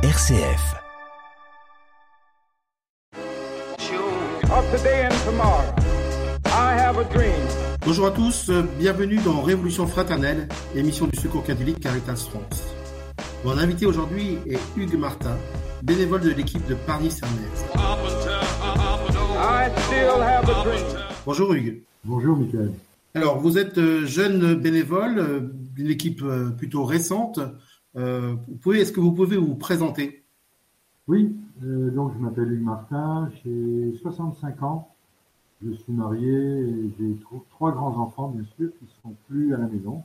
RCF. Bonjour à tous, euh, bienvenue dans Révolution fraternelle, émission du Secours catholique Caritas France. Mon invité aujourd'hui est Hugues Martin, bénévole de l'équipe de Paris-Sernaise. Bonjour Hugues. Bonjour Michael. Alors, vous êtes euh, jeune bénévole euh, d'une équipe plutôt récente. Est-ce que vous pouvez vous présenter? Oui, donc je m'appelle Hugues Martin, j'ai 65 ans. Je suis marié et j'ai trois grands-enfants, bien sûr, qui ne sont plus à la maison.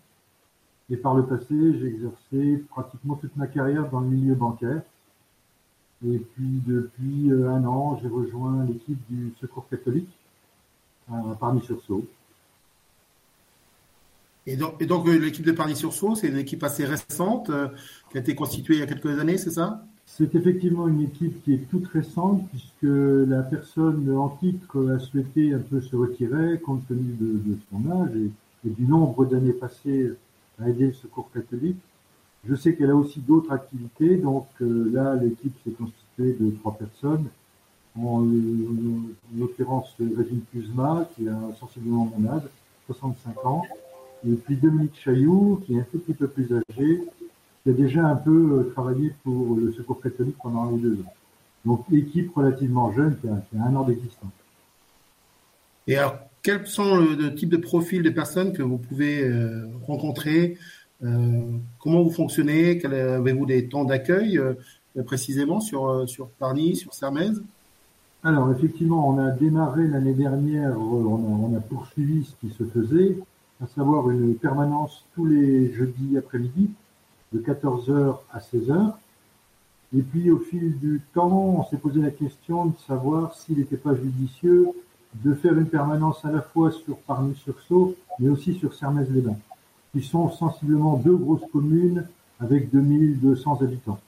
Et par le passé, j'ai exercé pratiquement toute ma carrière dans le milieu bancaire. Et puis, depuis euh, un an, j'ai rejoint l'équipe du Secours catholique à Parny-sur-Sault. Et donc, euh, l'équipe de Parny-sur-Sault, c'est une équipe assez récente, euh, qui a été constituée il y a quelques années, c'est ça? C'est effectivement une équipe qui est toute récente puisque la personne en titre a souhaité un peu se retirer compte tenu de, son âge et, du nombre d'années passées à aider le secours catholique. Je sais qu'elle a aussi d'autres activités, donc euh, là l'équipe s'est constituée de trois personnes, en, l'occurrence Régine Kuzma qui a sensiblement mon âge, 65 ans, et puis Dominique Chailloux qui est un tout petit peu plus âgé, qui a déjà un peu euh, travaillé pour le Secours catholique pendant ou deux ans. Donc, équipe relativement jeune qui a, un an d'existence. Et alors, quels sont le, type de profil des personnes que vous pouvez euh, rencontrer euh, Comment vous fonctionnez Avez-vous des temps d'accueil précisément sur, sur Parny, sur Sermez Alors, effectivement, on a démarré l'année dernière, on on a poursuivi ce qui se faisait, à savoir une permanence tous les jeudis après-midi de 14h à 16h. Et puis au fil du temps, on s'est posé la question de savoir s'il n'était pas judicieux de faire une permanence à la fois sur Parmy-sur-Sault, mais aussi sur Sermez-les-Bains, qui sont sensiblement deux grosses communes avec 2200 habitants.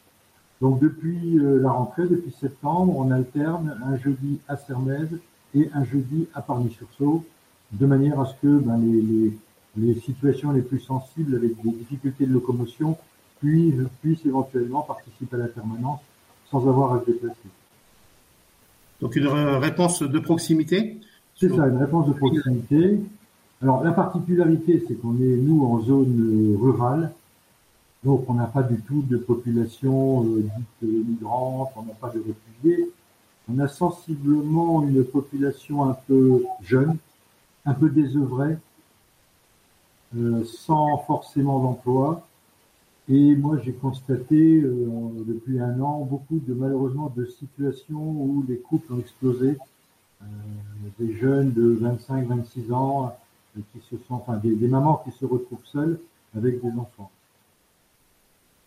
Donc depuis euh, la rentrée, depuis septembre, on alterne un jeudi à Sermez et un jeudi à Parmy-sur-Sault, de manière à ce que ben, les, les situations les plus sensibles avec des difficultés de locomotion puis je puisse éventuellement participer à la permanence sans avoir à se déplacer. Donc une réponse de proximité? C'est ça, une réponse de proximité. Alors la particularité, c'est qu'on est, nous, en zone rurale, donc on n'a pas du tout de population euh, dite migrante, on n'a pas de réfugiés. On a sensiblement une population un peu jeune, un peu désœuvrée, euh, sans forcément d'emploi, et moi, j'ai constaté euh, depuis un an beaucoup de malheureusement de situations où les couples ont explosé. Euh, des jeunes de 25-26 ans euh, qui se sont, enfin des, mamans qui se retrouvent seules avec des enfants.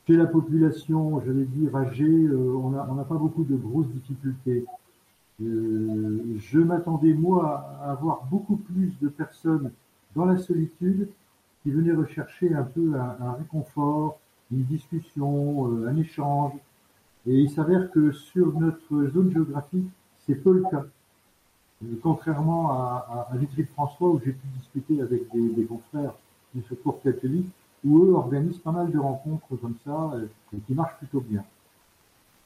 Chez la population, je vais dire âgée, euh, on n'a pas beaucoup de grosses difficultés. je m'attendais moi à avoir beaucoup plus de personnes dans la solitude qui venaient rechercher un peu un, réconfort, une discussion, euh, un échange. Et il s'avère que sur notre zone géographique, c'est peu le cas. Euh, contrairement à, à, Vitry-François, où j'ai pu discuter avec des, des, confrères du secours catholique, où eux organisent pas mal de rencontres comme ça, euh, et qui marchent plutôt bien.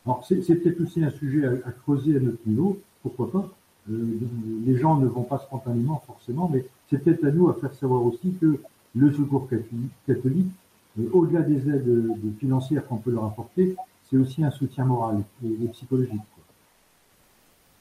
Alors c'est peut-être aussi un sujet à, creuser à notre niveau, pourquoi pas. Les gens ne vont pas spontanément forcément, mais c'est peut-être à nous à faire savoir aussi que le secours catholique au-delà des aides financières qu'on peut leur apporter, c'est aussi un soutien moral et, psychologique.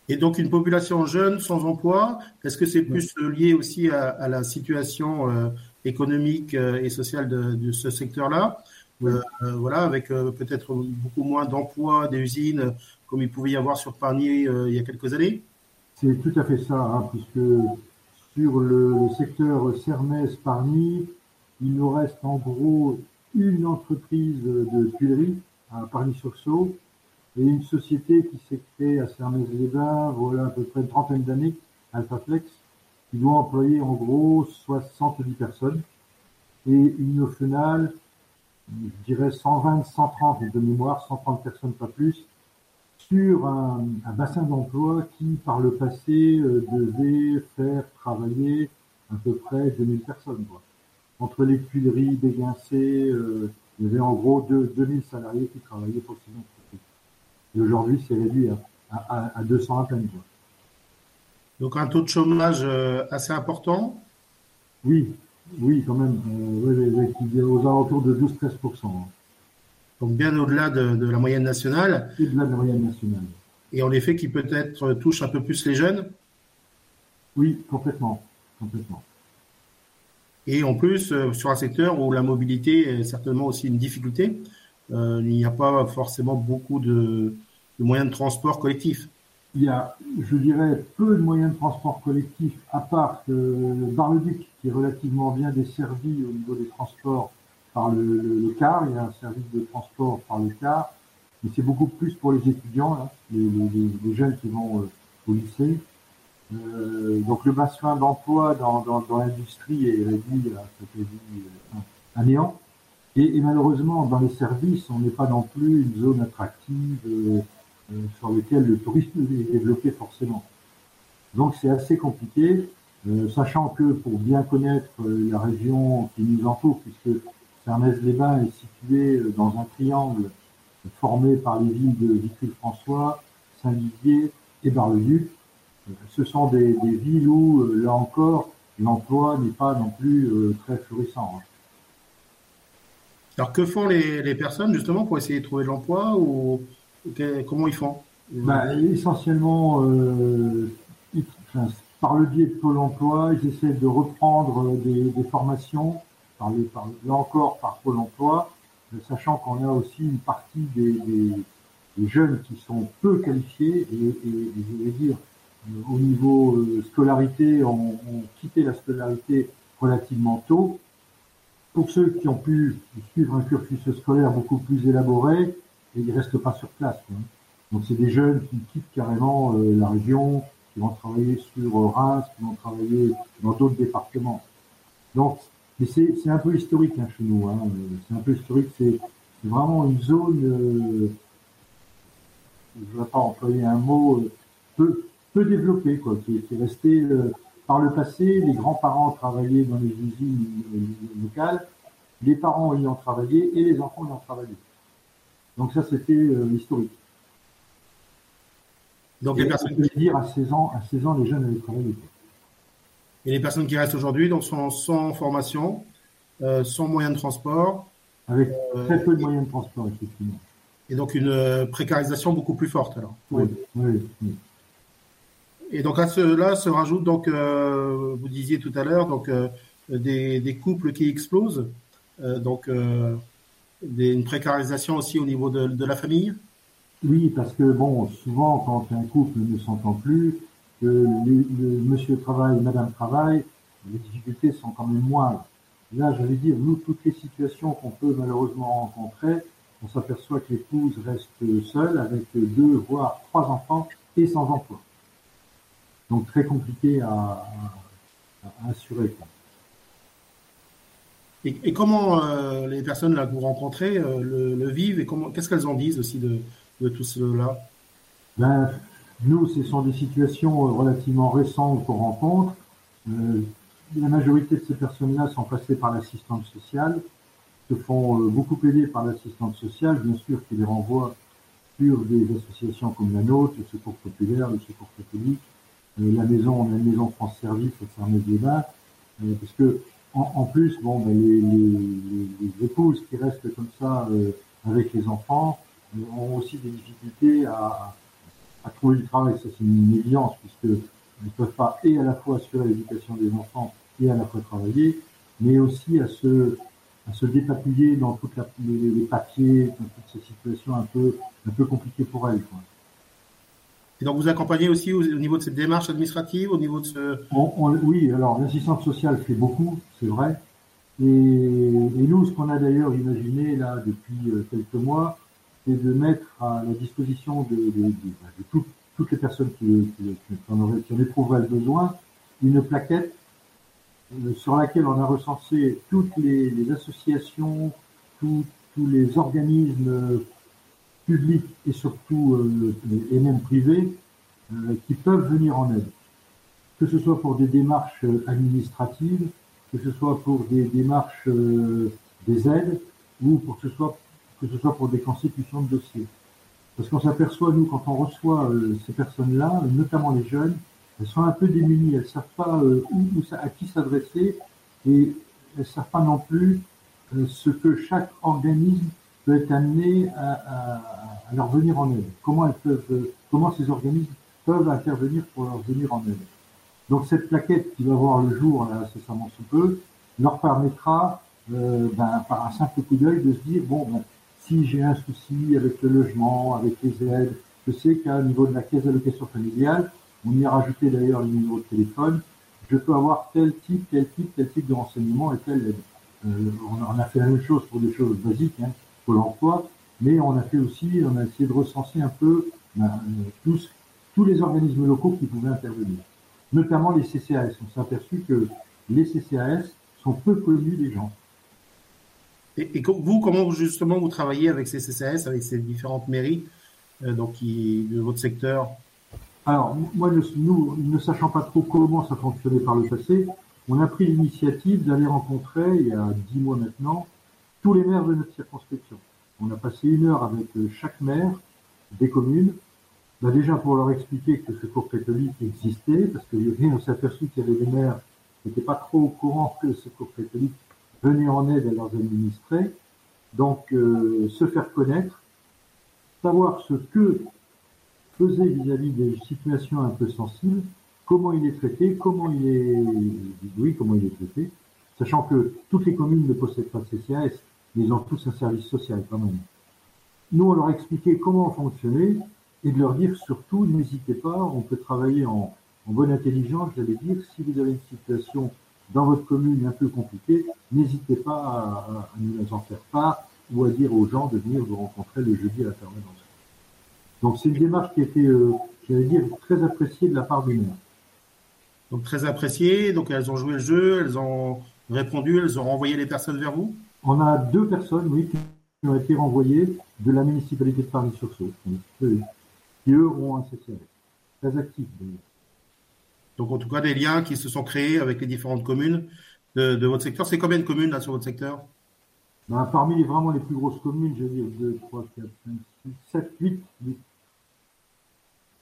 Et donc une population jeune sans emploi, est-ce que c'est plus lié aussi à, la situation euh, économique euh, et sociale de, ce secteur-là? Euh, Voilà, avec peut-être beaucoup moins d'emplois, des usines comme il pouvait y avoir sur Parny il y a quelques années? C'est tout à fait ça, hein, puisque sur le, secteur Cernès-Parny, il nous reste en gros une entreprise de tuileries à Paris-sur-Sault et une société qui s'est créée à Sermez-les-Bains, voilà à peu près une trentaine d'années, Alphaflex, qui doit employer en gros 70 personnes et une finale, je dirais 120, 130 de mémoire, 130 personnes pas plus, sur un, bassin d'emploi qui par le passé euh, devait faire travailler à peu près 2000 personnes. Quoi entre les Tuileries, Béguincé, euh, il y avait en gros deux, 2000 salariés qui travaillaient pour ces entreprises. Et aujourd'hui, c'est réduit à, à, 200 à peine. Donc un taux de chômage euh, assez important? Oui, oui, quand même. Euh, oui, oui, aux alentours de 12-13%. Donc bien au-delà de, la moyenne nationale. Au-delà de la moyenne nationale. Et en effet, qui peut-être touche un peu plus les jeunes? Oui, complètement. complètement. Et en plus, euh, sur un secteur où la mobilité est certainement aussi une difficulté, euh, il n'y a pas forcément beaucoup de, moyens de transport collectifs. Il y a, je dirais, peu de moyens de transport collectifs, à part que Bar-le-Duc, qui est relativement bien desservi au niveau des transports par le, car. Il y a un service de transport par le car, mais c'est beaucoup plus pour les étudiants, les, jeunes qui vont euh, au lycée. Euh, donc le bassin d'emploi dans, l'industrie est réduit à, à néant. Et, malheureusement, dans les services, on n'est pas non plus une zone attractive euh, euh, sur laquelle le tourisme est développé forcément. Donc c'est assez compliqué, euh, sachant que pour bien connaître la région qui nous entoure, puisque Fernès-les-Bains est situé dans un triangle formé par les villes de Vitry-François, Saint-Didier et Bar-le-Duc, ce sont des, villes où, là encore, l'emploi n'est pas non plus très florissant. Alors que font les, personnes justement pour essayer de trouver de l'emploi ou comment ils font? Bah, Essentiellement, euh, par le biais de Pôle emploi, ils essaient de reprendre des, formations, par, là encore par Pôle emploi, sachant qu'on a aussi une partie des, jeunes qui sont peu qualifiés et, je vais dire au niveau euh, scolarité, ont quitté la scolarité relativement tôt pour ceux qui ont pu suivre un cursus scolaire beaucoup plus élaboré, ils ne restent pas sur place. Donc c'est des jeunes qui quittent carrément euh, la région, qui vont travailler sur euh, Reims, qui vont travailler dans d'autres départements. Donc, mais c'est un peu historique hein, chez nous. Hein. C'est un peu historique. C'est vraiment une zone. Euh, je ne vais pas employer un mot euh, peu, peu développé, quoi, qui, qui est resté par le passé, les grands-parents travaillaient dans les usines locales, les parents ayant travaillé et les enfants ayant travaillé. Donc ça, c'était euh, historique. Donc les personnes dire à 16 ans, à 16 ans, les jeunes avaient travaillé. Et les personnes qui restent aujourd'hui, donc sont sans formation, euh, sans moyens de transport. Avec euh, très peu de moyens de transport, effectivement. Et donc une précarisation beaucoup plus forte alors. oui. oui. Et donc à cela se rajoute donc, euh, vous disiez tout à l'heure, donc euh, des, couples qui explosent, euh, donc une précarisation aussi au niveau de, la famille. Oui, parce que bon, souvent quand un couple ne s'entend plus, que le, monsieur travaille, madame travaille, les difficultés sont quand même moindres. Là, j'allais dire, nous, toutes les situations qu'on peut malheureusement rencontrer, on s'aperçoit que l'épouse reste seule avec deux, voire trois enfants et sans emploi donc très compliqué à, assurer. Et, comment euh, les personnes là que vous rencontrez euh, le, vivent et comment qu'est-ce qu'elles en disent aussi de, tout cela? Ben, Nous, ce sont des situations euh, relativement récentes qu'on rencontre. la majorité de ces personnes-là sont passées par l'assistante sociale, se font beaucoup aider par l'assistante sociale, bien sûr, qui les renvoie sur des associations comme la nôtre, le Secours populaire, le Secours catholique, euh, la maison, maison France Service à fermer des euh, parce que en, plus, ben, les, épouses qui restent comme ça euh, avec les enfants ont aussi des difficultés à, à trouver du travail. Ça, c'est une évidence, puisque ne peuvent pas et à la fois assurer l'éducation des enfants et à la fois travailler, mais aussi à se à se dépatouiller dans toutes les, papiers, dans toutes ces situations un peu un peu compliquées pour elles. Quoi. Et donc vous accompagnez aussi au, niveau de cette démarche administrative, au niveau de ce... oui, alors l'assistante sociale fait beaucoup, c'est vrai. Et, nous, ce qu'on a d'ailleurs imaginé là depuis euh, quelques mois, c'est de mettre à la disposition de, toutes les personnes qui, en, éprouveraient le besoin une plaquette euh, sur laquelle on a recensé toutes les, associations, tous les organismes publics et surtout euh, et même privés euh, qui peuvent venir en aide, que ce soit pour des démarches euh, administratives, que ce soit pour des démarches des aides ou pour que ce soit que ce soit pour des constitutions de dossiers. Parce qu'on s'aperçoit, nous, quand on reçoit euh, ces personnes-là, notamment les jeunes, elles sont un peu démunies, elles ne savent pas où, à qui s'adresser et elles ne savent pas non plus ce que chaque organisme peut être amené à, leur venir en aide. Comment elles peuvent, comment ces organismes peuvent intervenir pour leur venir en aide. Donc cette plaquette qui va voir le jour là, incessamment sous peu leur permettra, euh, ben, par un simple coup d'œil, de se dire bon, ben, si j'ai un souci avec le logement, avec les aides, je sais qu'à niveau de la caisse d'allocation familiale, on y a rajouté d'ailleurs le numéro de téléphone, je peux avoir tel type, tel type, tel type de renseignement et telle aide. Euh, on, a fait la même chose pour des choses basiques, hein, pour l'emploi, mais on a fait aussi, on a essayé de recenser un peu ben, euh, tous, tous les organismes locaux qui pouvaient intervenir, notamment les CCAS. On s'est aperçu que les CCAS sont peu connus des gens. Et, vous, comment justement vous travaillez avec ces CCAS, avec ces différentes mairies euh, donc de votre secteur? Alors, moi, nous, ne sachant pas trop comment ça fonctionnait par le passé, on a pris l'initiative d'aller rencontrer, il y a dix mois maintenant, tous les maires de notre circonscription. On a passé une heure avec euh, chaque maire des communes, bah déjà pour leur expliquer que ce secours catholique existait, parce que on s'est aperçu qu'il y avait des maires qui n'étaient pas trop au courant que le secours catholique venait en aide à leurs administrés. Donc, euh, se faire connaître, savoir ce que faisait vis-à-vis des situations un peu sensibles, comment il est traité, comment il est, oui, comment il est traité, sachant que toutes les communes ne possèdent pas de CCAS, mais ils ont tous un service social quand même. Nous, on leur a expliqué comment fonctionner et de leur dire surtout, n'hésitez pas, on peut travailler en, en bonne intelligence, j'allais dire, si vous avez une situation dans votre commune un peu compliquée, n'hésitez pas à, à, nous en faire part ou à dire aux gens de venir vous rencontrer le jeudi à la permanence. Donc c'est une démarche qui a été, euh, j'allais dire, très appréciée de la part des maires. Donc très apprécié. Donc elles ont joué le jeu, elles ont répondu, elles ont renvoyé les personnes vers vous? On a deux personnes, oui, qui ont été renvoyées de la municipalité de Paris-sur-Saône, qui eux ont un CCR très actif. Donc en tout cas des liens qui se sont créés avec les différentes communes de, de votre secteur. C'est combien de communes là sur votre secteur? Ben, Parmi les, vraiment les plus grosses communes, je veux dire 2, 3, 4, 5, 6, 7, 8, 8.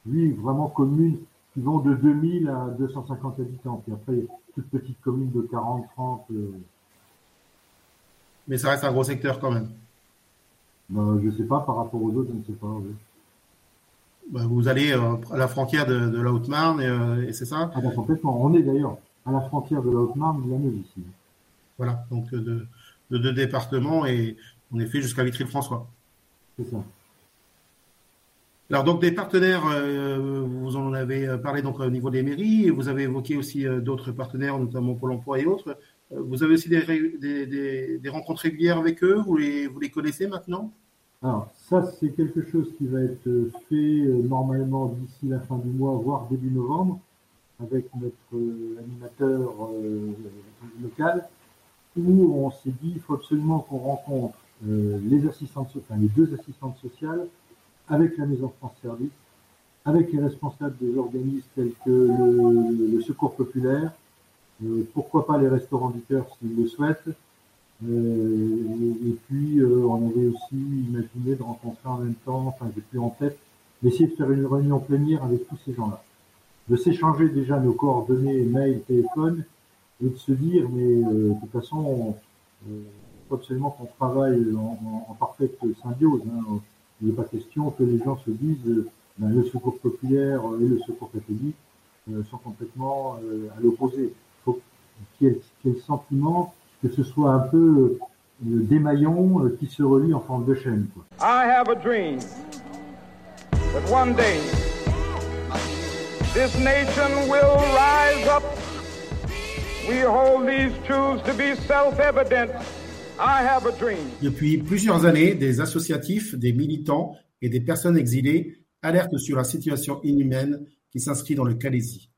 Oui, vraiment communes qui vont de 2000 à 250 habitants. Puis après, toutes petites communes de 40, 30. Euh... Mais ça reste un gros secteur quand même. Ben, je ne sais pas, par rapport aux autres, je ne sais pas. Oui. Ben, vous allez euh, à la frontière de, de la Haute-Marne, et, euh, et c'est ça ah ben, Complètement. On est d'ailleurs à la frontière de la Haute-Marne de la Meuse ici. Voilà, donc de, de deux départements et on est fait jusqu'à Vitry-le-François. C'est ça. Alors donc des partenaires, euh, vous en avez parlé donc au niveau des mairies, et vous avez évoqué aussi euh, d'autres partenaires, notamment Pôle Emploi et autres. Euh, vous avez aussi des, des, des, des, rencontres régulières avec eux, vous les, vous les connaissez maintenant? Alors ça c'est quelque chose qui va être fait euh, normalement d'ici la fin du mois, voire début novembre, avec notre euh, animateur local, où on s'est dit il faut absolument qu'on rencontre les assistantes, enfin les deux assistantes sociales avec la Maison France Service, avec les responsables des organismes tels que le, Secours Populaire, euh, pourquoi pas les restaurants du cœur s'ils le souhaitent. Euh, et, puis, euh, on avait aussi imaginé de rencontrer en même temps, enfin, j'ai plus en tête, d'essayer de faire une réunion plénière avec tous ces gens-là. De s'échanger déjà nos coordonnées, mail, téléphone, et de se dire, mais euh, de toute façon, il faut absolument qu'on travaille en, en, parfaite symbiose. Hein. Il n'est pas question que les gens se disent ben, le secours populaire et le secours catholique euh, sont complètement euh, à l'opposé. Il faut qu'il y, qu y, ait le sentiment que ce soit un peu euh, des maillons qui se relient en forme de chaîne. Quoi. I have a dream that one day this nation will rise up. We hold these truths to be self-evident Depuis plusieurs années, des associatifs, des militants et des personnes exilées alertent sur la situation inhumaine qui s'inscrit dans le Calaisie.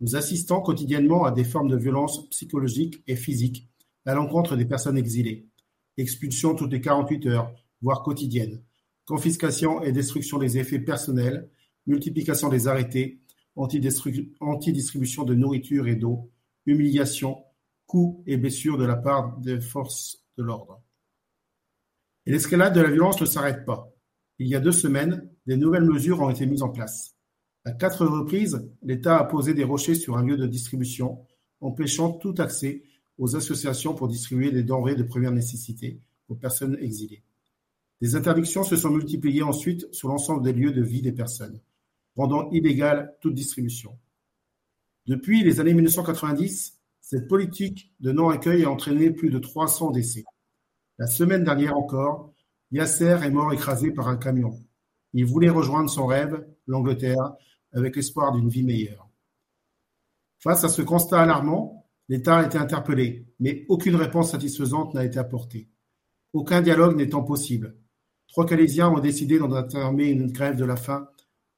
Nous assistons quotidiennement à des formes de violence psychologique et physique à l'encontre des personnes exilées. Expulsion toutes les 48 heures, voire quotidienne. Confiscation et destruction des effets personnels, multiplication des arrêtés, antidistribution de nourriture et d'eau, humiliation, coups et blessures de la part des forces de l'ordre. Et l'escalade de la violence ne s'arrête pas. il y a deux semaines, des nouvelles mesures ont été mises en place. À quatre reprises, l'État a posé des rochers sur un lieu de distribution, empêchant tout accès aux associations pour distribuer des denrées de première nécessité aux personnes exilées. Des interdictions se sont multipliées ensuite sur l'ensemble des lieux de vie des personnes, rendant illégale toute distribution. Depuis les années 1990, cette politique de non-accueil a entraîné plus de 300 décès. La semaine dernière encore, Yasser est mort écrasé par un camion. Il voulait rejoindre son rêve, l'Angleterre, avec l'espoir d'une vie meilleure. Face à ce constat alarmant, l'État a été interpellé, mais aucune réponse satisfaisante n'a été apportée. Aucun dialogue n'étant possible. Trois Calaisiens ont décidé d'entamer une grève de la faim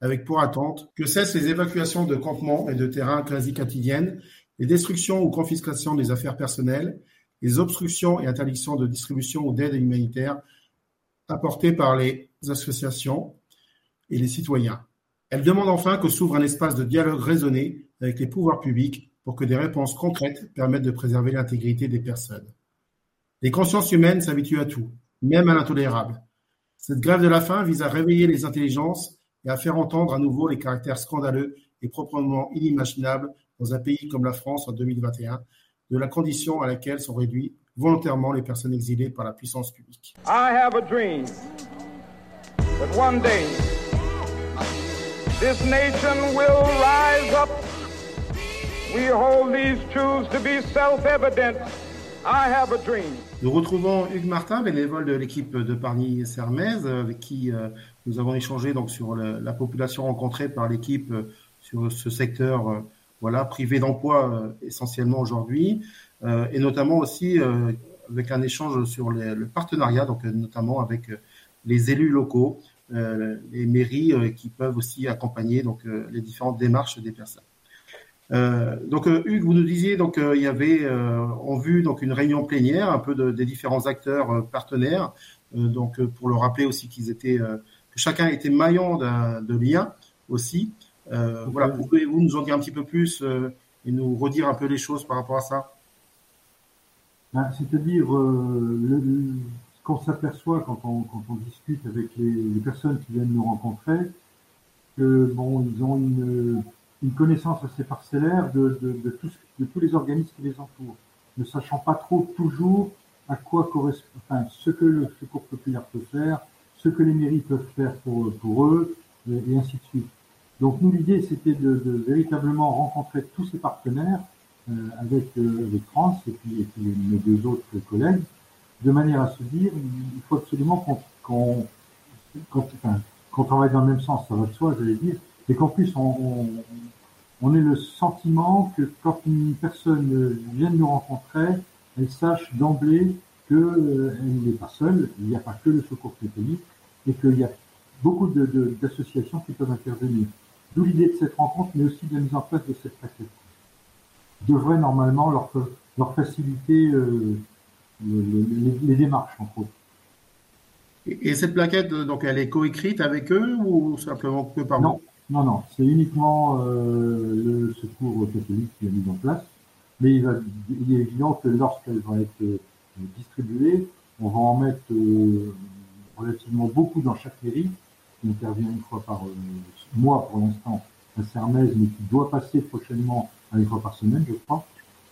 avec pour attente que cessent les évacuations de campements et de terrains quasi quotidiennes, les destructions ou confiscations des affaires personnelles, les obstructions et interdictions de distribution ou d'aide humanitaire apportées par les associations et les citoyens. Elle demande enfin que s'ouvre un espace de dialogue raisonné avec les pouvoirs publics pour que des réponses concrètes permettent de préserver l'intégrité des personnes. Les consciences humaines s'habituent à tout, même à l'intolérable. Cette grève de la faim vise à réveiller les intelligences et à faire entendre à nouveau les caractères scandaleux et proprement inimaginables dans un pays comme la France en 2021, de la condition à laquelle sont réduits volontairement les personnes exilées par la puissance publique. I have a dream that one day this nation will rise up. We hold these truths to be self-evident. I have a dream. Nous retrouvons Hugues Martin, bénévole de l'équipe de Parny Sermez, avec qui euh, nous avons échangé donc sur la population rencontrée par l'équipe euh, sur ce secteur euh, voilà privé d'emploi essentiellement aujourd'hui, et notamment aussi avec un échange sur le partenariat, donc notamment avec les élus locaux, les mairies qui peuvent aussi accompagner donc les différentes démarches des personnes. Euh, donc euh, Hugues, vous nous disiez donc euh, il y avait en vue donc une réunion plénière un peu de, des différents acteurs partenaires. Donc pour le rappeler aussi qu'ils étaient que chacun était maillon de lien aussi. voilà, pouvez-vous nous en dire un petit peu plus et nous redire un peu les choses par rapport à ça? Ben, C'est-à-dire ce qu'on s'aperçoit quand on, quand on discute avec les, les, personnes qui viennent nous rencontrer, que bon, ils ont une une connaissance assez parcellaire de, de, de, tous, de tous les organismes qui les entourent, ne sachant pas trop toujours à quoi correspond, enfin, ce que le secours populaire peut faire, ce que les mairies peuvent faire pour, pour eux, et, ainsi de suite. Donc nous, l'idée, c'était de, véritablement rencontrer tous ces partenaires euh, avec, euh, avec France et puis, et puis mes deux autres collègues, de manière à se dire, il faut absolument qu'on qu'on enfin, qu'on travaille dans le même sens, ça va de soi, j'allais dire, et qu'en plus on, on, on ait le sentiment que quand une personne vient de nous rencontrer, elle sache d'emblée qu'elle euh, n'est pas seule, il n'y a pas que le secours catholique, et qu'il y a beaucoup d'associations de, qui peuvent intervenir. D'où l'idée de cette rencontre, mais aussi de la mise en place de cette plaquette. Devrait normalement leur, leur faciliter euh, les, les, démarches, en gros. Et, cette plaquette, donc, elle est coécrite avec eux ou simplement que par Non, non, non, c'est uniquement euh, le secours catholique qui est mis en place. Mais il est évident que lorsqu'elle va être euh, distribuée, on va en mettre euh, relativement beaucoup dans chaque mairie, qui intervient une fois par mois pour l'instant à Sermez, mais qui doit passer prochainement à une fois par semaine, je crois.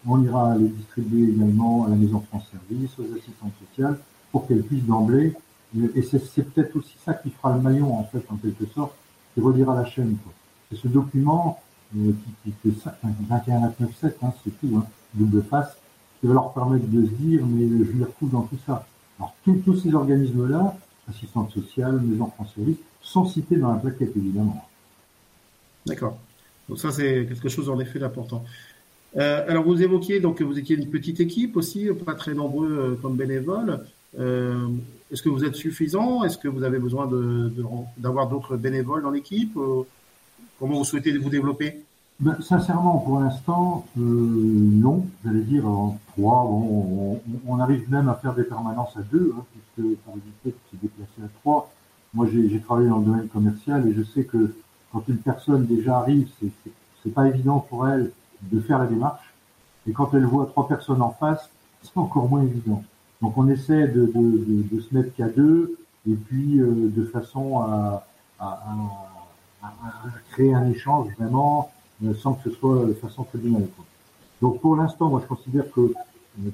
On ira les distribuer également à la Maison France Service, aux assistantes sociales, pour qu'elles puissent d'emblée. Et c'est peut-être aussi ça qui fera le maillon, en fait, en quelque sorte, relire à la chaîne. C'est ce document euh, qui, qui, fait ça, 21 7, hein, c'est tout, hein, double face, qui va leur permettre de se dire, mais je m'y retrouve dans tout ça. Alors tous ces organismes-là, assistante sociale, maison France Service, sont cités dans la plaquette, évidemment. D'accord. Donc ça, c'est quelque chose en effet d'important. Euh, alors vous évoquiez donc que vous étiez une petite équipe aussi, pas très nombreux euh, comme bénévoles. Euh, est-ce que vous êtes suffisant? Est-ce que vous avez besoin d'avoir de, d'autres bénévoles dans l'équipe? Euh, Comment vous souhaitez vous développer? Ben, Sincèrement, pour l'instant, euh, non. J'allais dire en trois. on, on, arrive même à faire des permanences à deux, hein, puisque pour éviter de se déplacer à trois. Moi, j'ai travaillé dans le domaine commercial et je sais que quand une personne déjà arrive, c'est pas évident pour elle de faire la démarche. Et quand elle voit trois personnes en face, c'est encore moins évident. Donc on essaie de, se mettre qu'à deux et puis de façon à, créer un échange vraiment sans que ce soit de façon tribunale. Donc pour l'instant, moi je considère que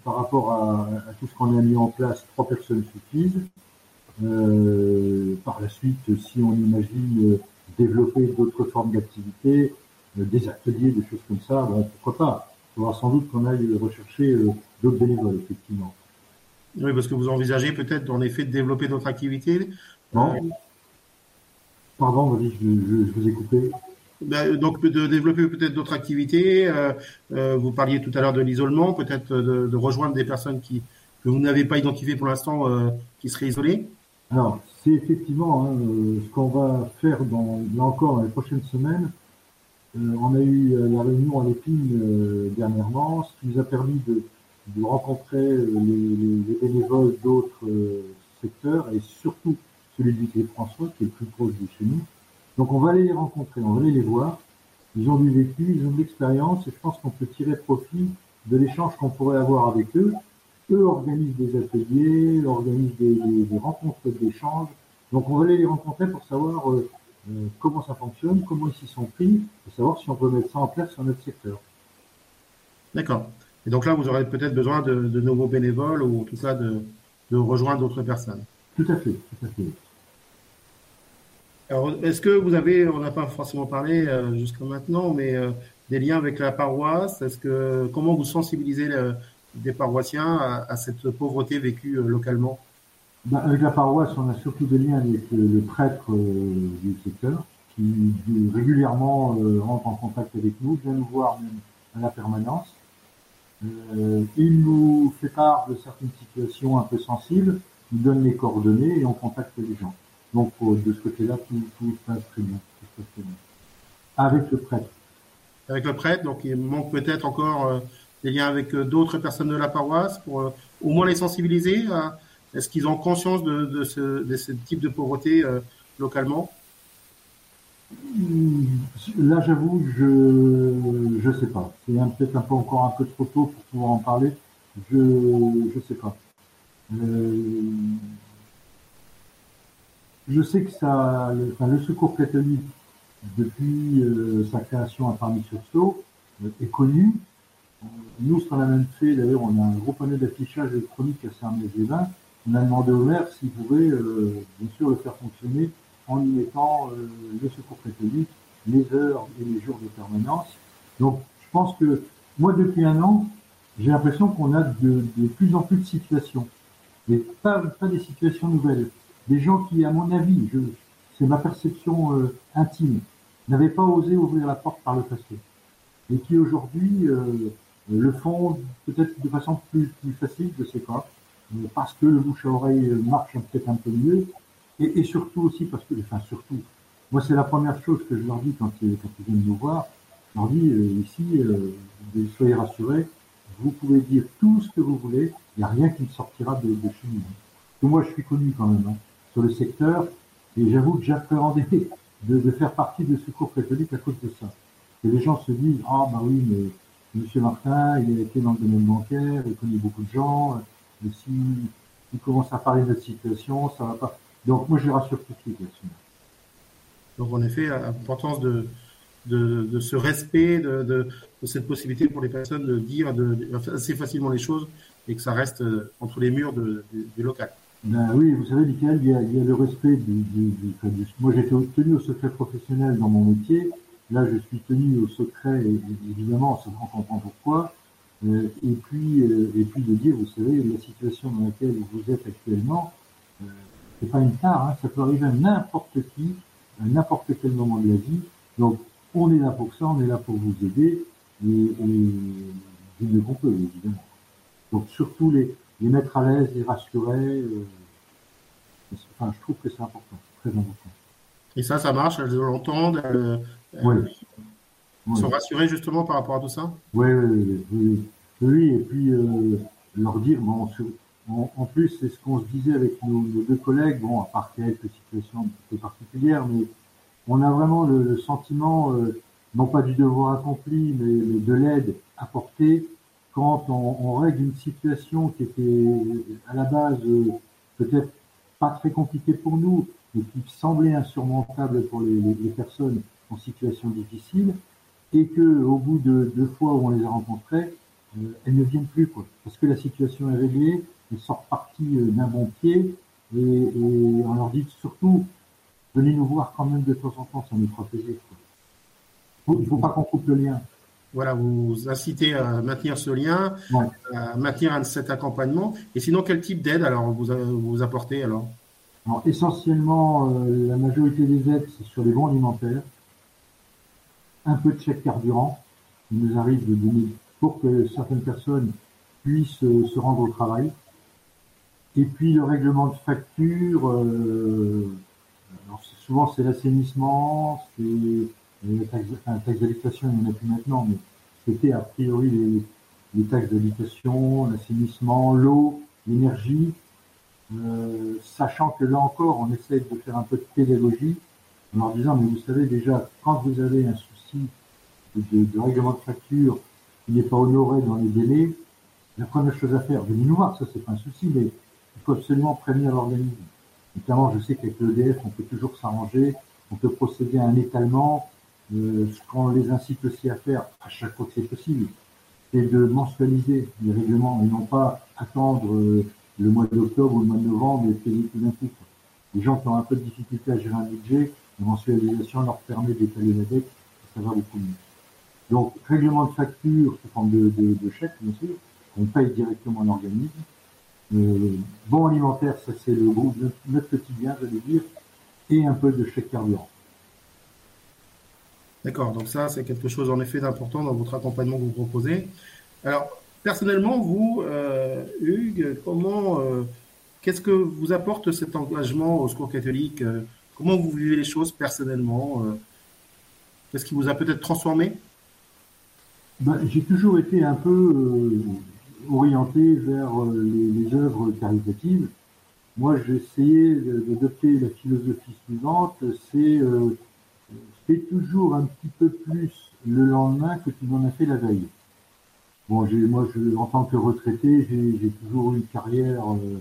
par rapport à, tout ce qu'on a mis en place, trois personnes suffisent. Euh, par la suite, si on imagine développer d'autres formes d'activité, des ateliers, des choses comme ça, bon, pourquoi pas? Il faudra sans doute qu'on aille rechercher euh, d'autres bénévoles, effectivement. Oui, parce que vous envisagez peut-être en effet de développer d'autres activités. Non. Euh, Pardon, vas-y, je, vous ai coupé. Ben, donc de développer peut-être d'autres activités. Euh, vous parliez tout à l'heure de l'isolement, peut-être de, rejoindre des personnes qui que vous n'avez pas identifiées pour l'instant, qui seraient isolées. Alors, c'est effectivement hein, ce qu'on va faire dans, là encore dans les prochaines semaines. Euh, on a eu euh, la réunion à l'épine euh, dernièrement, ce qui nous a permis de, de rencontrer les, les, bénévoles d'autres secteurs et surtout celui du François qui est le plus proche de chez nous. Donc on va aller les rencontrer, on va aller les voir. Ils ont du vécu, ils ont de l'expérience et je pense qu'on peut tirer profit de l'échange qu'on pourrait avoir avec eux. Eux organisent des ateliers, organisent des rencontres d'échange. Donc on va aller les rencontrer pour savoir euh, comment ça fonctionne, comment ils s'y sont pris, et savoir si on peut mettre ça en place sur notre secteur. D'accord. Et donc là, vous aurez peut-être besoin de, nouveaux bénévoles ou en tout cas de, rejoindre d'autres personnes. Tout à fait, tout à fait. Alors, est-ce que vous avez, on n'a pas forcément parlé euh, jusqu'à maintenant, mais euh, des liens avec la paroisse? Est-ce que comment vous sensibilisez des paroissiens à, cette pauvreté vécue localement? Bah, avec la paroisse, on a surtout des liens avec le, prêtre euh, du secteur qui régulièrement euh, rentre en contact avec nous, vient nous voir même à la permanence. Euh, il nous fait part de certaines situations un peu sensibles, nous donne les coordonnées et on contacte les gens. Donc de ce côté-là, tout, tout, se passe très bien, Avec le prêtre. Avec le prêtre, donc il manque peut-être encore des liens avec d'autres personnes de la paroisse pour au moins les sensibiliser à, est-ce qu'ils ont conscience de, ce, type de pauvreté euh, localement? Là, j'avoue, je ne sais pas. C'est peut-être un peu encore un peu trop tôt pour pouvoir en parler. Je ne sais pas. Euh, je sais que ça, le, secours catholique, depuis euh, sa création à Parmi-sur-Sault, est connu. Nous, ce qu'on a même fait, d'ailleurs, on a un gros panneau d'affichage électronique à Saint-Mézévin on a demandé au maire s'il pouvait, euh, bien sûr, le faire fonctionner en y mettant euh, le secours catholique, les heures et les jours de permanence. Donc, je pense que moi, depuis un an, j'ai l'impression qu'on a de, plus en plus de situations, mais pas, des situations nouvelles. Des gens qui, à mon avis, c'est ma perception euh, intime, n'avaient pas osé ouvrir la porte par le passé, et qui aujourd'hui le font peut-être de façon plus, plus facile, je sais pas parce que le bouche à oreille marche peut-être un peu mieux, et, et, surtout aussi parce que, enfin surtout, moi c'est la première chose que je leur dis quand, ils viennent nous voir, je leur dis euh, ici, euh, soyez rassurés, vous pouvez dire tout ce que vous voulez, il n'y a rien qui ne sortira de, de chez nous. Que moi je suis connu quand même hein, sur le secteur, et j'avoue que j'appréhendais de, de faire partie de Secours catholique à cause de ça. Et les gens se disent, ah bah oui, mais Monsieur Martin, il a été dans le domaine bancaire, il connaît beaucoup de gens, mais si il commence à parler de notre situation, ça va pas. Donc moi je les rassure tout de suite là-dessus. Donc en effet, l'importance de, de, de, ce respect, de, de, de, cette possibilité pour les personnes de dire assez facilement les choses et que ça reste euh, entre les murs du local. Ben oui, vous savez, Michael, il y a, il y a le respect du, du, du, Moi, j'étais tenu au secret professionnel dans mon métier. Là, je suis tenu au secret, évidemment, on comprend pourquoi. Euh, et puis euh, et puis de dire, vous savez, la situation dans laquelle vous êtes actuellement, euh, c'est pas une tare, hein, ça peut arriver à n'importe qui, à n'importe quel moment de la vie. Donc, on est là pour ça, on est là pour vous aider, et, et du mieux qu'on peut, évidemment. Donc, surtout les, les mettre à l'aise, les rassurer. Euh, enfin, je trouve que c'est important, très important. Et ça, ça marche, elles l'entendent, elles, oui. Ils sont rassurés justement par rapport à tout ça? Oui, oui, oui. Oui, et puis euh, leur dire, bon, en, plus, c'est ce qu'on se disait avec nos, deux collègues, bon, à part quelques situations un peu particulières, mais on a vraiment le, sentiment, euh, non pas du devoir accompli, mais, de l'aide apportée quand on, règle une situation qui était à la base euh, peut-être pas très compliqué pour nous, mais qui semblait insurmontable pour les, personnes en situation difficile, et que au bout de deux fois où on les a rencontrées, euh, elles ne viennent plus, parce que la situation est réglée, elles sont reparties euh, d'un bon pied, et, et, on leur dit surtout, venez nous voir quand même de temps en temps, ça nous plaisir. Il ne faut pas qu'on coupe le lien voilà, vous incitez à maintenir ce lien, à maintenir cet accompagnement. Et sinon, quel type d'aide alors vous, vous apportez alors, Essentiellement, euh, la majorité des aides, c'est sur les bons alimentaires, un peu de chèque carburant, qui nous arrive de donner pour que certaines personnes puissent euh, se rendre au travail. Et puis le règlement de facture, euh, souvent c'est l'assainissement, c'est les taxes d'habitation, il n'y en a plus maintenant, mais c'était a priori les, taxes d'habitation, l'assainissement, l'eau, l'énergie, euh, sachant que là encore, on essaie de faire un peu de pédagogie en leur disant, mais vous savez déjà, quand vous avez un souci de, règlement de facture qui n'est pas honoré dans les délais, la première chose à faire, venez nous voir, ça c'est pas un souci, mais faut absolument prévenir l'organisme. Notamment, je sais qu'avec l'EDF, on peut toujours s'arranger, on peut procéder à un étalement, euh, ce qu'on les incite aussi à faire, à chaque fois que c'est possible, c'est de mensualiser les règlements et non pas attendre euh, le mois d'octobre ou le mois de novembre et payer tout d'un coup. Les gens qui ont un peu de difficulté à gérer un budget, la mensualisation leur permet d'étaler la dette et ça va beaucoup mieux. Donc, règlement de facture sous forme de, de, de chèque, bien sûr, on paye directement l'organisme. Euh, bon alimentaire, ça c'est le gros, notre petit bien, j'allais dire, et un peu de chèque carburant. D'accord, donc ça, c'est quelque chose en effet d'important dans votre accompagnement que vous proposez. Alors, personnellement, vous, euh, Hugues, comment, euh, qu'est-ce que vous apporte cet engagement au Secours catholique euh, Comment vous vivez les choses personnellement Qu'est-ce qui vous a peut-être transformé? Ben, J'ai toujours été un peu orienté vers les, les, œuvres caritatives. Moi, j'ai essayé d'adopter la philosophie suivante, c'est fais toujours un petit peu plus le lendemain que tu n'en as fait la veille. Bon, moi, je, en tant que retraité, j'ai, toujours eu une carrière euh,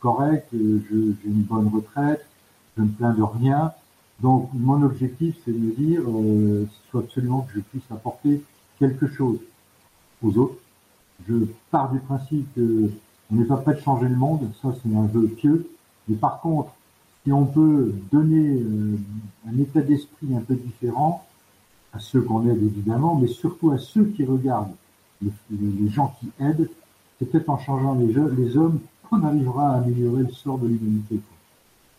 correcte, j'ai une bonne retraite, je me plains de rien. Donc, mon objectif, c'est de me dire, euh, soit absolument que je puisse apporter quelque chose aux autres. Je pars du principe qu'on n'est pas prêt de changer le monde, ça c'est un jeu pieux. Mais par contre, si on peut donner euh, un état d'esprit un peu différent à ceux qu'on aide évidemment, mais surtout à ceux qui regardent les, gens qui aident, c'est peut-être en changeant les, les hommes qu'on arrivera à améliorer le sort de l'humanité.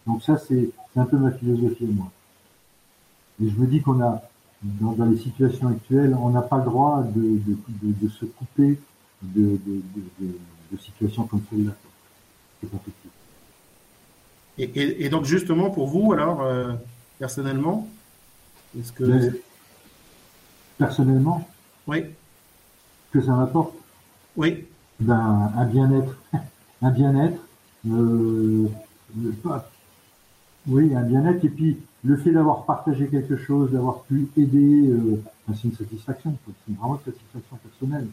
Donc ça, c'est un peu ma philosophie moi. Et je me dis qu'on a, dans, les situations actuelles, on n'a pas le droit de se couper de, situations comme celle-là. C'est possible. Et, donc justement pour vous, alors euh, personnellement, est-ce que personnellement, oui, que ça m'apporte, oui, ben un bien-être, un bien-être, euh, oui, un bien-être et puis le fait d'avoir partagé quelque chose, d'avoir pu aider, euh, ben, c'est une satisfaction, c'est vraiment une satisfaction personnelle.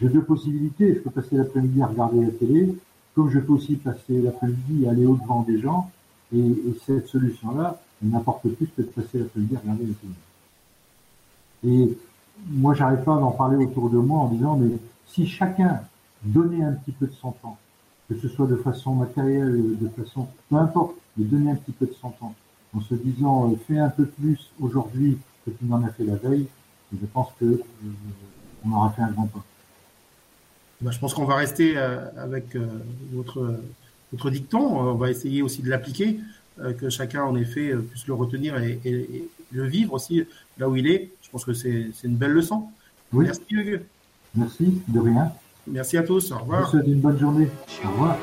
J'ai deux possibilités, je peux passer l'après-midi à regarder la télé, comme je peux aussi passer l'après-midi et aller au-devant des gens, et, et cette solution-là, n'importe plus que de passer l'après-midi à regarder la télé. Et moi, j'arrive pas à en parler autour de moi en disant, mais si chacun donnait un petit peu de son temps, que ce soit de façon matérielle, de façon, peu importe, mais donner un petit peu de son temps, en se disant, euh, fais un peu plus aujourd'hui que tu n'en as fait la veille, je pense que euh, on aura fait un grand pas. Bah, je pense qu'on va rester euh, avec euh, votre, votre dicton. On va essayer aussi de l'appliquer, euh, que chacun en effet puisse le retenir et, et, le vivre aussi là où il est. Je pense que c'est une belle leçon. Oui. Merci Hugues. Merci, de rien. Merci à tous. Au revoir. Je vous souhaite une bonne journée. Au revoir.